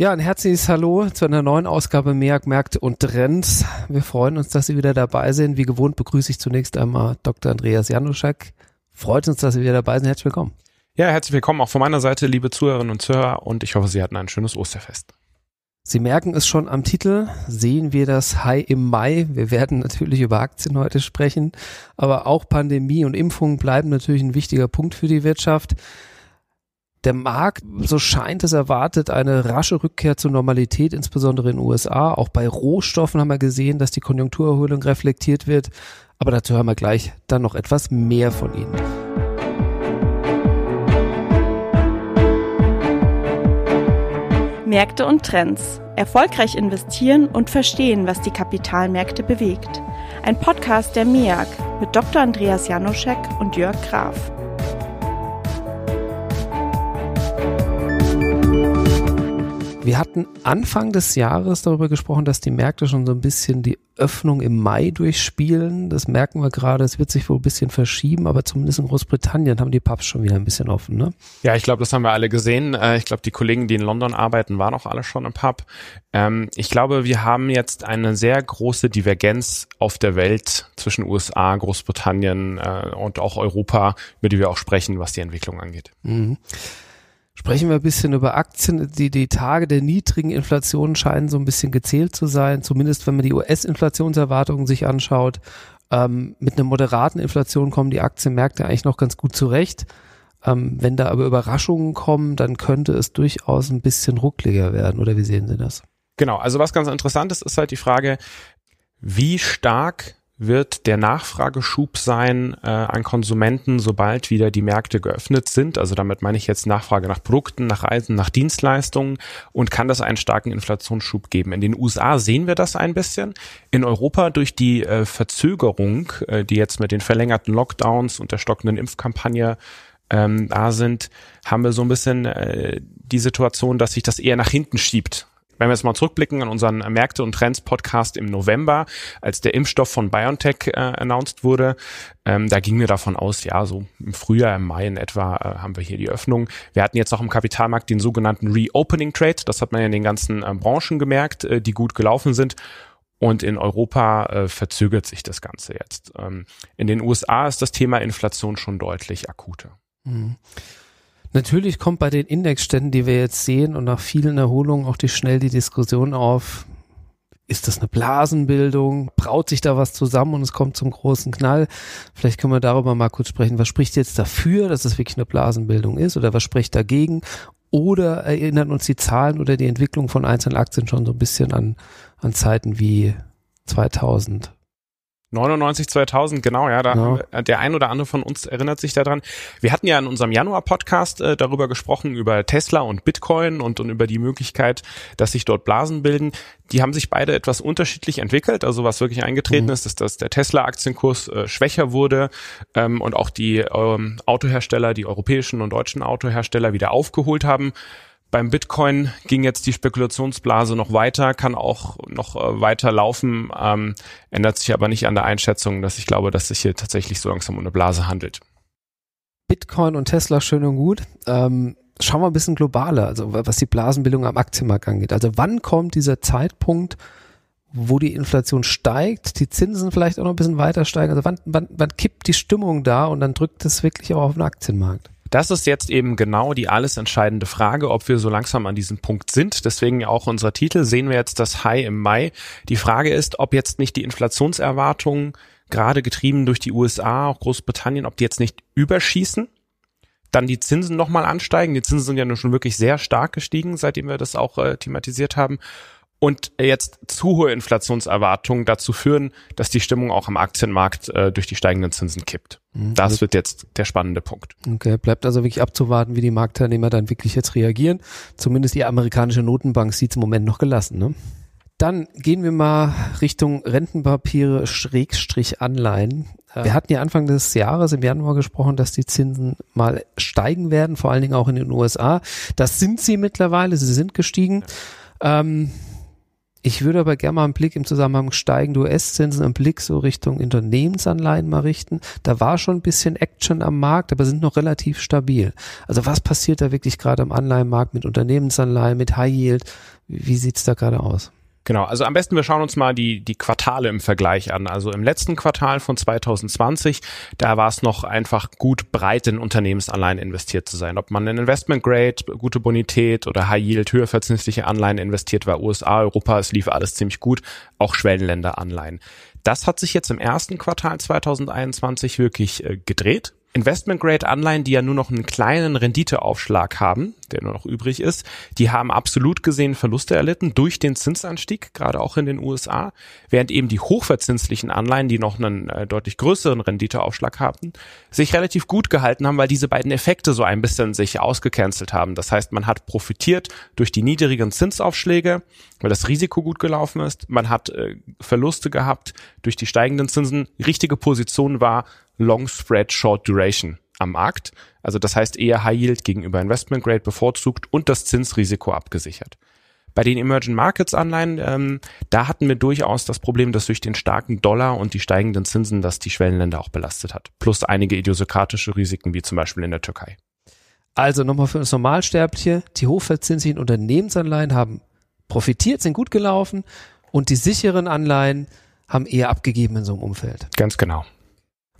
Ja, ein herzliches Hallo zu einer neuen Ausgabe Merk, Märkte und Trends. Wir freuen uns, dass Sie wieder dabei sind. Wie gewohnt begrüße ich zunächst einmal Dr. Andreas Januszek. Freut uns, dass Sie wieder dabei sind. Herzlich willkommen. Ja, herzlich willkommen auch von meiner Seite, liebe Zuhörerinnen und Zuhörer. Und ich hoffe, Sie hatten ein schönes Osterfest. Sie merken es schon am Titel, sehen wir das High im Mai. Wir werden natürlich über Aktien heute sprechen, aber auch Pandemie und Impfungen bleiben natürlich ein wichtiger Punkt für die Wirtschaft. Der Markt, so scheint es erwartet, eine rasche Rückkehr zur Normalität, insbesondere in den USA. Auch bei Rohstoffen haben wir gesehen, dass die Konjunkturerholung reflektiert wird. Aber dazu hören wir gleich dann noch etwas mehr von Ihnen. Märkte und Trends. Erfolgreich investieren und verstehen, was die Kapitalmärkte bewegt. Ein Podcast der MIAG mit Dr. Andreas Janoschek und Jörg Graf. Wir hatten Anfang des Jahres darüber gesprochen, dass die Märkte schon so ein bisschen die Öffnung im Mai durchspielen. Das merken wir gerade. Es wird sich wohl ein bisschen verschieben, aber zumindest in Großbritannien haben die Pubs schon wieder ein bisschen offen, ne? Ja, ich glaube, das haben wir alle gesehen. Äh, ich glaube, die Kollegen, die in London arbeiten, waren auch alle schon im Pub. Ähm, ich glaube, wir haben jetzt eine sehr große Divergenz auf der Welt zwischen USA, Großbritannien äh, und auch Europa, über die wir auch sprechen, was die Entwicklung angeht. Mhm. Sprechen wir ein bisschen über Aktien. Die, die Tage der niedrigen Inflation scheinen so ein bisschen gezählt zu sein, zumindest wenn man die US-Inflationserwartungen sich anschaut. Ähm, mit einer moderaten Inflation kommen die Aktienmärkte eigentlich noch ganz gut zurecht. Ähm, wenn da aber Überraschungen kommen, dann könnte es durchaus ein bisschen ruckliger werden. Oder wie sehen Sie das? Genau, also was ganz interessant ist, ist halt die Frage, wie stark wird der Nachfrageschub sein äh, an Konsumenten, sobald wieder die Märkte geöffnet sind. Also damit meine ich jetzt Nachfrage nach Produkten, nach Reisen, nach Dienstleistungen und kann das einen starken Inflationsschub geben. In den USA sehen wir das ein bisschen. In Europa durch die äh, Verzögerung, äh, die jetzt mit den verlängerten Lockdowns und der stockenden Impfkampagne ähm, da sind, haben wir so ein bisschen äh, die Situation, dass sich das eher nach hinten schiebt. Wenn wir jetzt mal zurückblicken an unseren Märkte und Trends Podcast im November, als der Impfstoff von BioNTech äh, announced wurde, ähm, da gingen wir davon aus, ja, so im Frühjahr, im Mai in etwa äh, haben wir hier die Öffnung. Wir hatten jetzt auch im Kapitalmarkt den sogenannten Reopening Trade. Das hat man ja in den ganzen äh, Branchen gemerkt, äh, die gut gelaufen sind. Und in Europa äh, verzögert sich das Ganze jetzt. Ähm, in den USA ist das Thema Inflation schon deutlich akuter. Mhm. Natürlich kommt bei den Indexständen, die wir jetzt sehen und nach vielen Erholungen auch die schnell die Diskussion auf, ist das eine Blasenbildung? Braut sich da was zusammen und es kommt zum großen Knall? Vielleicht können wir darüber mal kurz sprechen. Was spricht jetzt dafür, dass es wirklich eine Blasenbildung ist oder was spricht dagegen? Oder erinnern uns die Zahlen oder die Entwicklung von einzelnen Aktien schon so ein bisschen an, an Zeiten wie 2000? 99, 2000, genau, ja, da ja. der ein oder andere von uns erinnert sich daran. Wir hatten ja in unserem Januar-Podcast äh, darüber gesprochen, über Tesla und Bitcoin und, und über die Möglichkeit, dass sich dort Blasen bilden. Die haben sich beide etwas unterschiedlich entwickelt. Also was wirklich eingetreten mhm. ist, ist, dass der Tesla-Aktienkurs äh, schwächer wurde ähm, und auch die ähm, Autohersteller, die europäischen und deutschen Autohersteller wieder aufgeholt haben. Beim Bitcoin ging jetzt die Spekulationsblase noch weiter, kann auch noch äh, weiter laufen, ähm, ändert sich aber nicht an der Einschätzung, dass ich glaube, dass sich hier tatsächlich so langsam um eine Blase handelt. Bitcoin und Tesla schön und gut. Ähm, schauen wir ein bisschen globaler, also was die Blasenbildung am Aktienmarkt angeht. Also wann kommt dieser Zeitpunkt, wo die Inflation steigt, die Zinsen vielleicht auch noch ein bisschen weiter steigen? Also wann, wann, wann kippt die Stimmung da und dann drückt es wirklich auch auf den Aktienmarkt? Das ist jetzt eben genau die alles entscheidende Frage, ob wir so langsam an diesem Punkt sind. Deswegen auch unser Titel, sehen wir jetzt das High im Mai. Die Frage ist, ob jetzt nicht die Inflationserwartungen, gerade getrieben durch die USA, auch Großbritannien, ob die jetzt nicht überschießen dann die Zinsen nochmal ansteigen. Die Zinsen sind ja nun schon wirklich sehr stark gestiegen, seitdem wir das auch äh, thematisiert haben und jetzt zu hohe Inflationserwartungen dazu führen, dass die Stimmung auch am Aktienmarkt äh, durch die steigenden Zinsen kippt. Mhm. Das also, wird jetzt der spannende Punkt. Okay, bleibt also wirklich abzuwarten, wie die Marktteilnehmer dann wirklich jetzt reagieren. Zumindest die amerikanische Notenbank sieht im Moment noch gelassen. Ne? Dann gehen wir mal Richtung Rentenpapiere Schrägstrich Anleihen. Wir hatten ja Anfang des Jahres im Januar gesprochen, dass die Zinsen mal steigen werden, vor allen Dingen auch in den USA. Das sind sie mittlerweile, sie sind gestiegen. Ja. Ähm, Ich würde aber gerne mal einen Blick im Zusammenhang steigende US-Zinsen, einen Blick so Richtung Unternehmensanleihen mal richten. Da war schon ein bisschen Action am Markt, aber sind noch relativ stabil. Also was passiert da wirklich gerade am Anleihenmarkt mit Unternehmensanleihen, mit High Yield? Wie sieht's da gerade aus? Genau, also am besten wir schauen uns mal die, die Quartale im Vergleich an. Also im letzten Quartal von 2020, da war es noch einfach gut breit in Unternehmensanleihen investiert zu sein. Ob man in Investment Grade, gute Bonität oder High Yield, höher verzinsliche Anleihen investiert war, USA, Europa, es lief alles ziemlich gut, auch Schwellenländer Anleihen. Das hat sich jetzt im ersten Quartal 2021 wirklich äh, gedreht. Investment-Grade-Anleihen, die ja nur noch einen kleinen Renditeaufschlag haben, der nur noch übrig ist, die haben absolut gesehen Verluste erlitten durch den Zinsanstieg, gerade auch in den USA, während eben die hochverzinslichen Anleihen, die noch einen äh, deutlich größeren Renditeaufschlag haben, sich relativ gut gehalten haben, weil diese beiden Effekte so ein bisschen sich ausgecancelt haben. Das heißt, man hat profitiert durch die niedrigen Zinsaufschläge, weil das Risiko gut gelaufen ist. Man hat äh, Verluste gehabt durch die steigenden Zinsen. Richtige Position war Long Spread Short Duration am Markt. Also das heißt eher High Yield gegenüber Investment Grade bevorzugt und das Zinsrisiko abgesichert. Bei den Emerging Markets Anleihen, ähm, da hatten wir durchaus das Problem, dass durch den starken Dollar und die steigenden Zinsen das die Schwellenländer auch belastet hat. Plus einige idiosynkratische Risiken, wie zum Beispiel in der Türkei. Also nochmal für uns Normalsterbliche, die hochverzinslichen Unternehmensanleihen haben profitiert, sind gut gelaufen und die sicheren Anleihen haben eher abgegeben in so einem Umfeld. Ganz genau.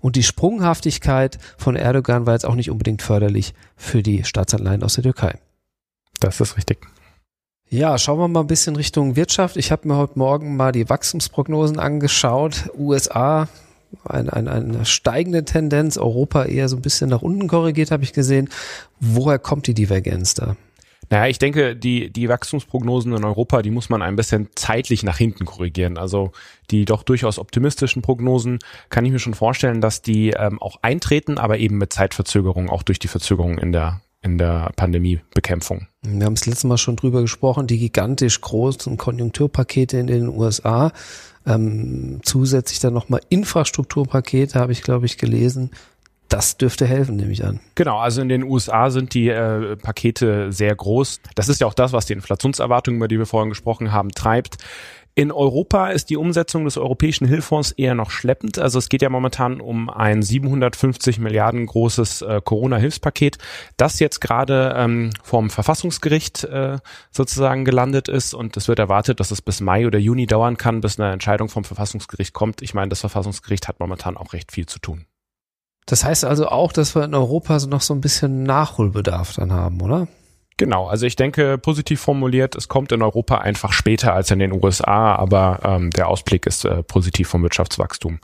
Und die Sprunghaftigkeit von Erdogan war jetzt auch nicht unbedingt förderlich für die Staatsanleihen aus der Türkei. Das ist richtig. Ja, schauen wir mal ein bisschen Richtung Wirtschaft. Ich habe mir heute Morgen mal die Wachstumsprognosen angeschaut. USA ein, ein, eine steigende Tendenz, Europa eher so ein bisschen nach unten korrigiert, habe ich gesehen. Woher kommt die Divergenz da? Naja, ich denke, die, die Wachstumsprognosen in Europa, die muss man ein bisschen zeitlich nach hinten korrigieren. Also die doch durchaus optimistischen Prognosen kann ich mir schon vorstellen, dass die ähm, auch eintreten, aber eben mit Zeitverzögerung, auch durch die Verzögerung in der in der Pandemiebekämpfung. Wir haben es letztes Mal schon drüber gesprochen, die gigantisch großen Konjunkturpakete in den USA, ähm, zusätzlich dann nochmal Infrastrukturpakete, habe ich, glaube ich, gelesen, das dürfte helfen, nehme ich an. Genau, also in den USA sind die äh, Pakete sehr groß. Das ist ja auch das, was die Inflationserwartungen, über die wir vorhin gesprochen haben, treibt. In Europa ist die Umsetzung des Europäischen Hilfsfonds eher noch schleppend. Also es geht ja momentan um ein 750 Milliarden großes äh, Corona-Hilfspaket, das jetzt gerade ähm, vom Verfassungsgericht äh, sozusagen gelandet ist. Und es wird erwartet, dass es bis Mai oder Juni dauern kann, bis eine Entscheidung vom Verfassungsgericht kommt. Ich meine, das Verfassungsgericht hat momentan auch recht viel zu tun. Das heißt also auch, dass wir in Europa noch so ein bisschen Nachholbedarf dann haben, oder? Genau, also ich denke, positiv formuliert, es kommt in Europa einfach später als in den USA, aber ähm, der Ausblick ist äh, positiv vom Wirtschaftswachstum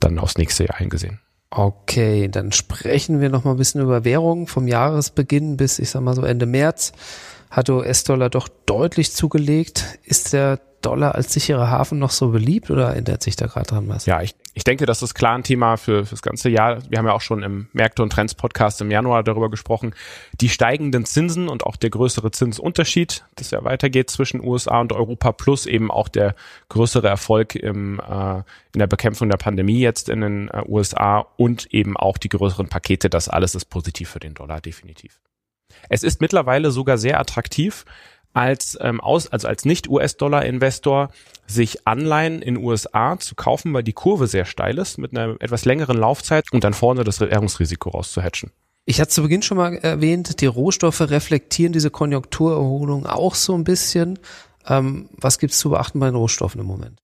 dann aufs nächste Jahr eingesehen. Okay, dann sprechen wir noch mal ein bisschen über Währungen. Vom Jahresbeginn bis, ich sag mal so Ende März hat US-Dollar doch deutlich zugelegt. Ist der Dollar als sicherer Hafen noch so beliebt oder ändert sich da gerade dran was? Ja, ich, ich denke, das ist klar ein Thema für fürs ganze Jahr. Wir haben ja auch schon im Märkte und Trends Podcast im Januar darüber gesprochen. Die steigenden Zinsen und auch der größere Zinsunterschied, das ja weitergeht zwischen USA und Europa, plus eben auch der größere Erfolg im, äh, in der Bekämpfung der Pandemie jetzt in den äh, USA und eben auch die größeren Pakete. Das alles ist positiv für den Dollar, definitiv. Es ist mittlerweile sogar sehr attraktiv, als ähm, aus, also als Nicht-US-Dollar-Investor sich Anleihen in USA zu kaufen, weil die Kurve sehr steil ist, mit einer etwas längeren Laufzeit und dann vorne das Währungsrisiko rauszuhatchen. Ich hatte zu Beginn schon mal erwähnt, die Rohstoffe reflektieren diese Konjunkturerholung auch so ein bisschen. Ähm, was gibt's zu beachten bei den Rohstoffen im Moment?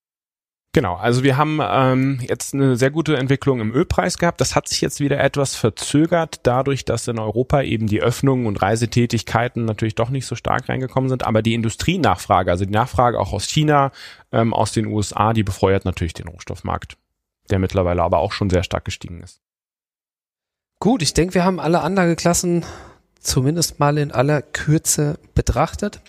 Genau, also wir haben ähm, jetzt eine sehr gute Entwicklung im Ölpreis gehabt. Das hat sich jetzt wieder etwas verzögert, dadurch, dass in Europa eben die Öffnungen und Reisetätigkeiten natürlich doch nicht so stark reingekommen sind. Aber die Industrienachfrage, also die Nachfrage auch aus China, ähm, aus den USA, die befeuert natürlich den Rohstoffmarkt, der mittlerweile aber auch schon sehr stark gestiegen ist. Gut, ich denke, wir haben alle Anlageklassen zumindest mal in aller Kürze betrachtet.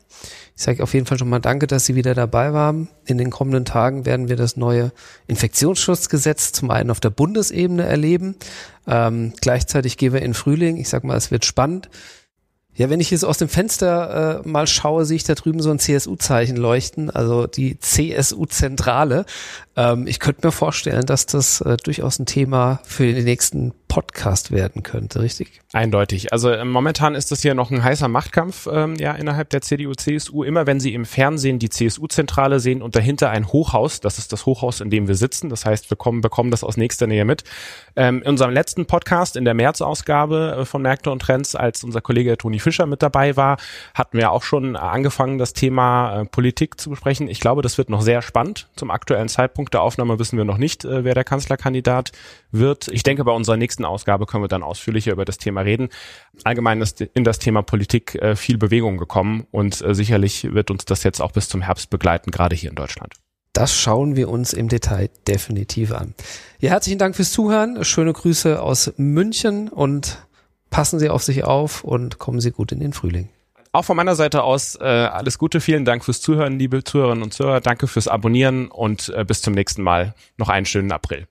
Ich sage auf jeden Fall schon mal Danke, dass Sie wieder dabei waren. In den kommenden Tagen werden wir das neue Infektionsschutzgesetz zum einen auf der Bundesebene erleben. Ähm, gleichzeitig gehen wir in Frühling. Ich sag mal, es wird spannend. Ja, wenn ich jetzt aus dem Fenster äh, mal schaue, sehe ich da drüben so ein CSU-Zeichen leuchten, also die CSU-Zentrale. Ähm, ich könnte mir vorstellen, dass das äh, durchaus ein Thema für die nächsten Podcast werden könnte, richtig? Eindeutig. Also äh, momentan ist das hier noch ein heißer Machtkampf ähm, ja innerhalb der CDU, CSU. Immer wenn Sie im Fernsehen die CSU-Zentrale sehen und dahinter ein Hochhaus, das ist das Hochhaus, in dem wir sitzen. Das heißt, wir kommen, bekommen das aus nächster Nähe mit. Ähm, in unserem letzten Podcast, in der März-Ausgabe äh, von Märkte und Trends, als unser Kollege Toni Fischer mit dabei war, hatten wir auch schon angefangen, das Thema äh, Politik zu besprechen. Ich glaube, das wird noch sehr spannend. Zum aktuellen Zeitpunkt der Aufnahme wissen wir noch nicht, äh, wer der Kanzlerkandidat wird. Ich denke, bei unserer nächsten Ausgabe können wir dann ausführlicher über das Thema reden. Allgemein ist in das Thema Politik äh, viel Bewegung gekommen und äh, sicherlich wird uns das jetzt auch bis zum Herbst begleiten, gerade hier in Deutschland. Das schauen wir uns im Detail definitiv an. Ja, herzlichen Dank fürs Zuhören. Schöne Grüße aus München und passen Sie auf sich auf und kommen Sie gut in den Frühling. Auch von meiner Seite aus äh, alles Gute. Vielen Dank fürs Zuhören, liebe Zuhörerinnen und Zuhörer. Danke fürs Abonnieren und äh, bis zum nächsten Mal. Noch einen schönen April.